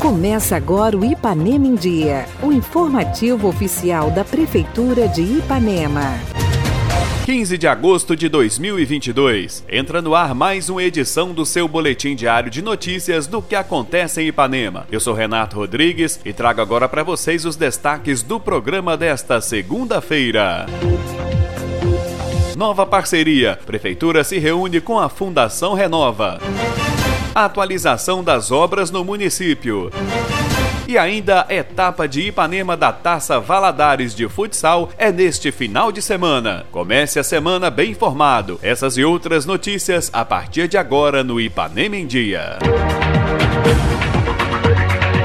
Começa agora o Ipanema em Dia, o informativo oficial da Prefeitura de Ipanema. 15 de agosto de 2022. Entra no ar mais uma edição do seu boletim diário de notícias do que acontece em Ipanema. Eu sou Renato Rodrigues e trago agora para vocês os destaques do programa desta segunda-feira. Nova parceria. Prefeitura se reúne com a Fundação Renova. Atualização das obras no município. E ainda a etapa de Ipanema da Taça Valadares de Futsal é neste final de semana. Comece a semana bem informado. Essas e outras notícias a partir de agora no Ipanema em Dia.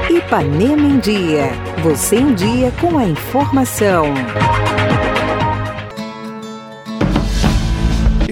Ipanema em Dia. Você em dia com a informação.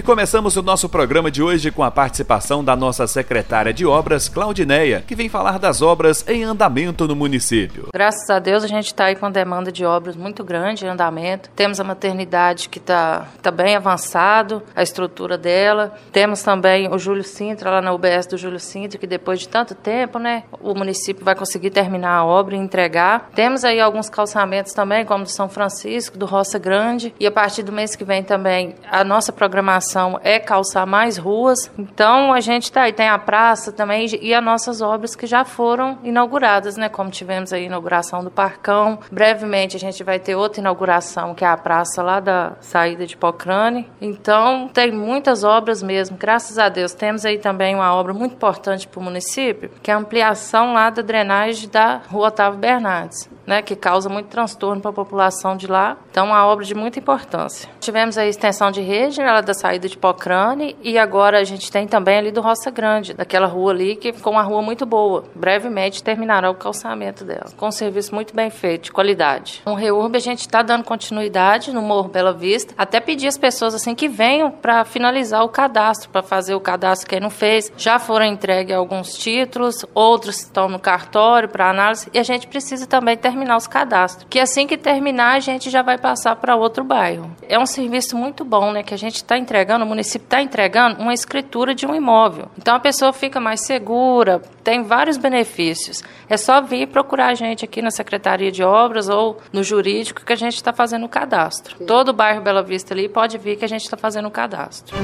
Começamos o nosso programa de hoje com a participação da nossa secretária de obras, Claudineia, que vem falar das obras em andamento no município. Graças a Deus a gente está aí com demanda de obras muito grande em andamento. Temos a maternidade que está tá bem avançado, a estrutura dela. Temos também o Júlio Sintra, lá na UBS do Júlio Sintra, que depois de tanto tempo, né, o município vai conseguir terminar a obra e entregar. Temos aí alguns calçamentos também, como do São Francisco, do Roça Grande, e a partir do mês que vem também a nossa programação é calçar mais ruas. Então a gente tá aí, tem a praça também e as nossas obras que já foram inauguradas, né? Como tivemos a inauguração do Parcão. Brevemente a gente vai ter outra inauguração, que é a praça lá da saída de Pocrane. Então tem muitas obras mesmo, graças a Deus. Temos aí também uma obra muito importante para o município, que é a ampliação lá da drenagem da Rua Otávio Bernardes né, que causa muito transtorno para a população de lá. Então, uma obra de muita importância. Tivemos a extensão de rede, ela da saída de Pocrane, e agora a gente tem também ali do Roça Grande, daquela rua ali, que ficou uma rua muito boa. Brevemente terminará o calçamento dela, com um serviço muito bem feito, de qualidade. No Reurb, a gente está dando continuidade no Morro Bela Vista, até pedir as pessoas assim que venham para finalizar o cadastro, para fazer o cadastro quem não fez. Já foram entregues alguns títulos, outros estão no cartório para análise, e a gente precisa também ter terminar os cadastros. Que assim que terminar, a gente já vai passar para outro bairro. É um serviço muito bom, né? Que a gente está entregando, o município está entregando uma escritura de um imóvel. Então a pessoa fica mais segura, tem vários benefícios. É só vir procurar a gente aqui na Secretaria de Obras ou no jurídico que a gente está fazendo o cadastro. Todo o bairro Bela Vista ali pode vir que a gente está fazendo o cadastro.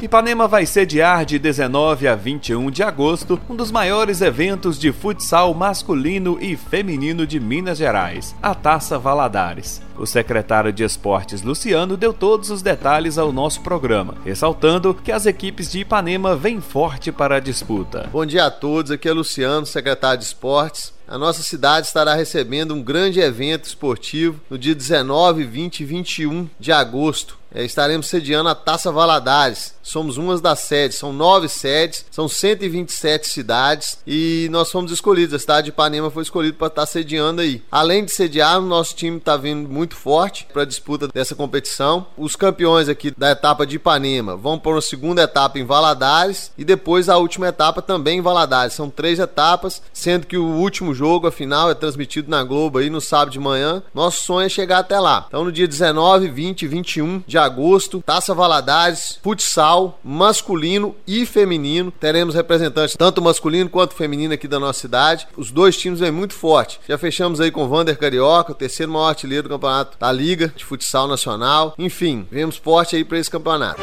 Ipanema vai sediar de 19 a 21 de agosto um dos maiores eventos de futsal masculino e feminino de Minas Gerais, a Taça Valadares. O secretário de Esportes Luciano deu todos os detalhes ao nosso programa, ressaltando que as equipes de Ipanema vêm forte para a disputa. Bom dia a todos, aqui é Luciano, secretário de Esportes a nossa cidade estará recebendo um grande evento esportivo no dia 19, 20 e 21 de agosto. É, estaremos sediando a Taça Valadares. Somos uma das sedes, são nove sedes, são 127 cidades e nós fomos escolhidos. A cidade de Ipanema foi escolhida para estar sediando aí. Além de sediar, nosso time está vindo muito forte para a disputa dessa competição. Os campeões aqui da etapa de Ipanema vão para uma segunda etapa em Valadares e depois a última etapa também em Valadares. São três etapas, sendo que o último jogo, a final, é transmitido na Globo aí no sábado de manhã. Nosso sonho é chegar até lá. Então, no dia 19, 20 e 21 de agosto, Taça Valadares, futsal, masculino e feminino. Teremos representantes tanto masculino quanto feminino aqui da nossa cidade. Os dois times vêm muito forte. Já fechamos aí com o Vander Carioca, o terceiro maior artilheiro do campeonato da Liga de Futsal Nacional. Enfim, vemos forte aí para esse campeonato.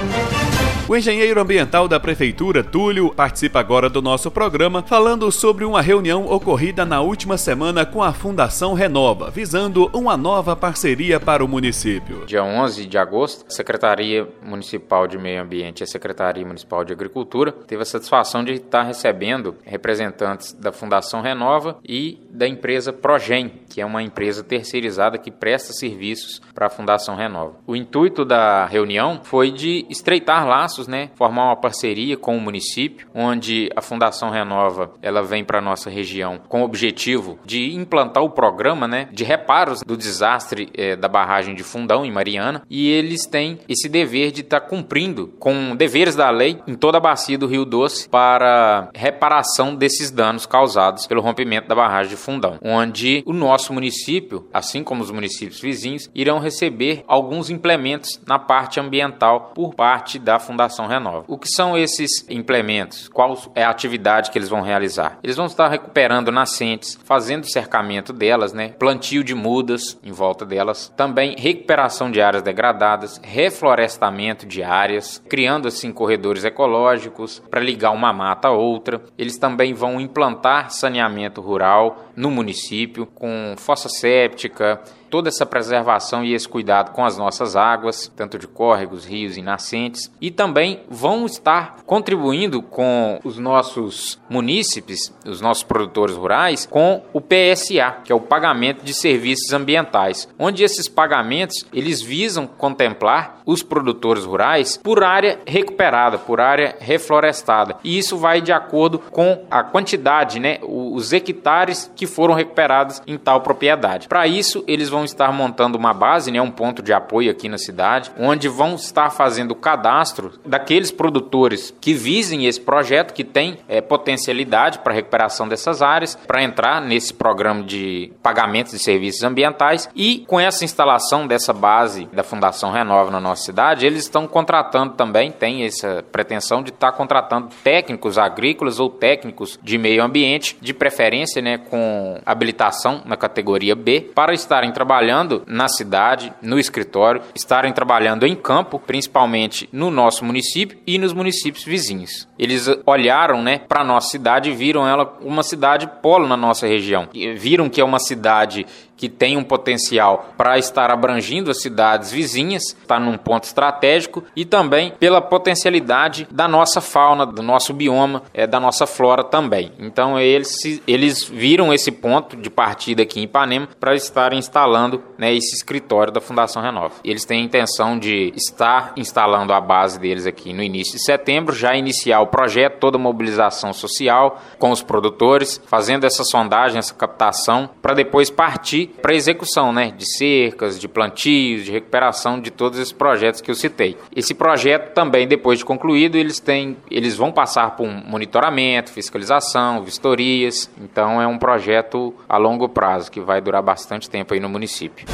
O engenheiro ambiental da Prefeitura, Túlio, participa agora do nosso programa falando sobre uma reunião ocorrida na última semana com a Fundação Renova, visando uma nova parceria para o município. Dia 11 de agosto, a Secretaria Municipal de Meio Ambiente e a Secretaria Municipal de Agricultura teve a satisfação de estar recebendo representantes da Fundação Renova e da empresa Progen, que é uma empresa terceirizada que presta serviços para a Fundação Renova. O intuito da reunião foi de estreitar laços né, formar uma parceria com o município, onde a Fundação Renova ela vem para nossa região com o objetivo de implantar o programa né, de reparos do desastre é, da barragem de Fundão em Mariana e eles têm esse dever de estar tá cumprindo com deveres da lei em toda a bacia do Rio Doce para reparação desses danos causados pelo rompimento da barragem de Fundão, onde o nosso município, assim como os municípios vizinhos, irão receber alguns implementos na parte ambiental por parte da Fundação Renova. O que são esses implementos? Qual é a atividade que eles vão realizar? Eles vão estar recuperando nascentes, fazendo cercamento delas, né? plantio de mudas em volta delas, também recuperação de áreas degradadas, reflorestamento de áreas, criando assim corredores ecológicos para ligar uma mata a outra. Eles também vão implantar saneamento rural no município com fossa séptica, toda essa preservação e esse cuidado com as nossas águas, tanto de córregos, rios e nascentes, e também vão estar contribuindo com os nossos munícipes, os nossos produtores rurais, com o PSA, que é o pagamento de serviços ambientais, onde esses pagamentos eles visam contemplar os produtores rurais por área recuperada, por área reflorestada, e isso vai de acordo com a quantidade, né, os hectares que foram recuperados em tal propriedade. Para isso, eles vão estar montando uma base, né, um ponto de apoio aqui na cidade, onde vão estar fazendo o cadastro daqueles produtores que visem esse projeto, que tem é, potencialidade para recuperação dessas áreas, para entrar nesse programa de pagamentos de serviços ambientais. E com essa instalação dessa base da Fundação Renova na nossa cidade, eles estão contratando também, tem essa pretensão de estar contratando técnicos agrícolas ou técnicos de meio ambiente, de preferência né, com habilitação na categoria B, para estarem trabalhando trabalhando na cidade, no escritório, estarem trabalhando em campo, principalmente no nosso município e nos municípios vizinhos. Eles olharam, né, para nossa cidade e viram ela uma cidade polo na nossa região. Viram que é uma cidade que tem um potencial para estar abrangindo as cidades vizinhas, está num ponto estratégico e também pela potencialidade da nossa fauna, do nosso bioma, é, da nossa flora também. Então eles, eles viram esse ponto de partida aqui em Ipanema para estar instalando né, esse escritório da Fundação Renova. Eles têm a intenção de estar instalando a base deles aqui no início de setembro, já iniciar o projeto, toda a mobilização social com os produtores, fazendo essa sondagem, essa captação, para depois partir para execução, né, de cercas, de plantios, de recuperação de todos esses projetos que eu citei. Esse projeto também, depois de concluído, eles têm, eles vão passar por um monitoramento, fiscalização, vistorias. Então é um projeto a longo prazo que vai durar bastante tempo aí no município.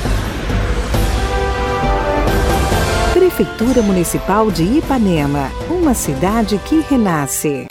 Prefeitura Municipal de Ipanema, uma cidade que renasce.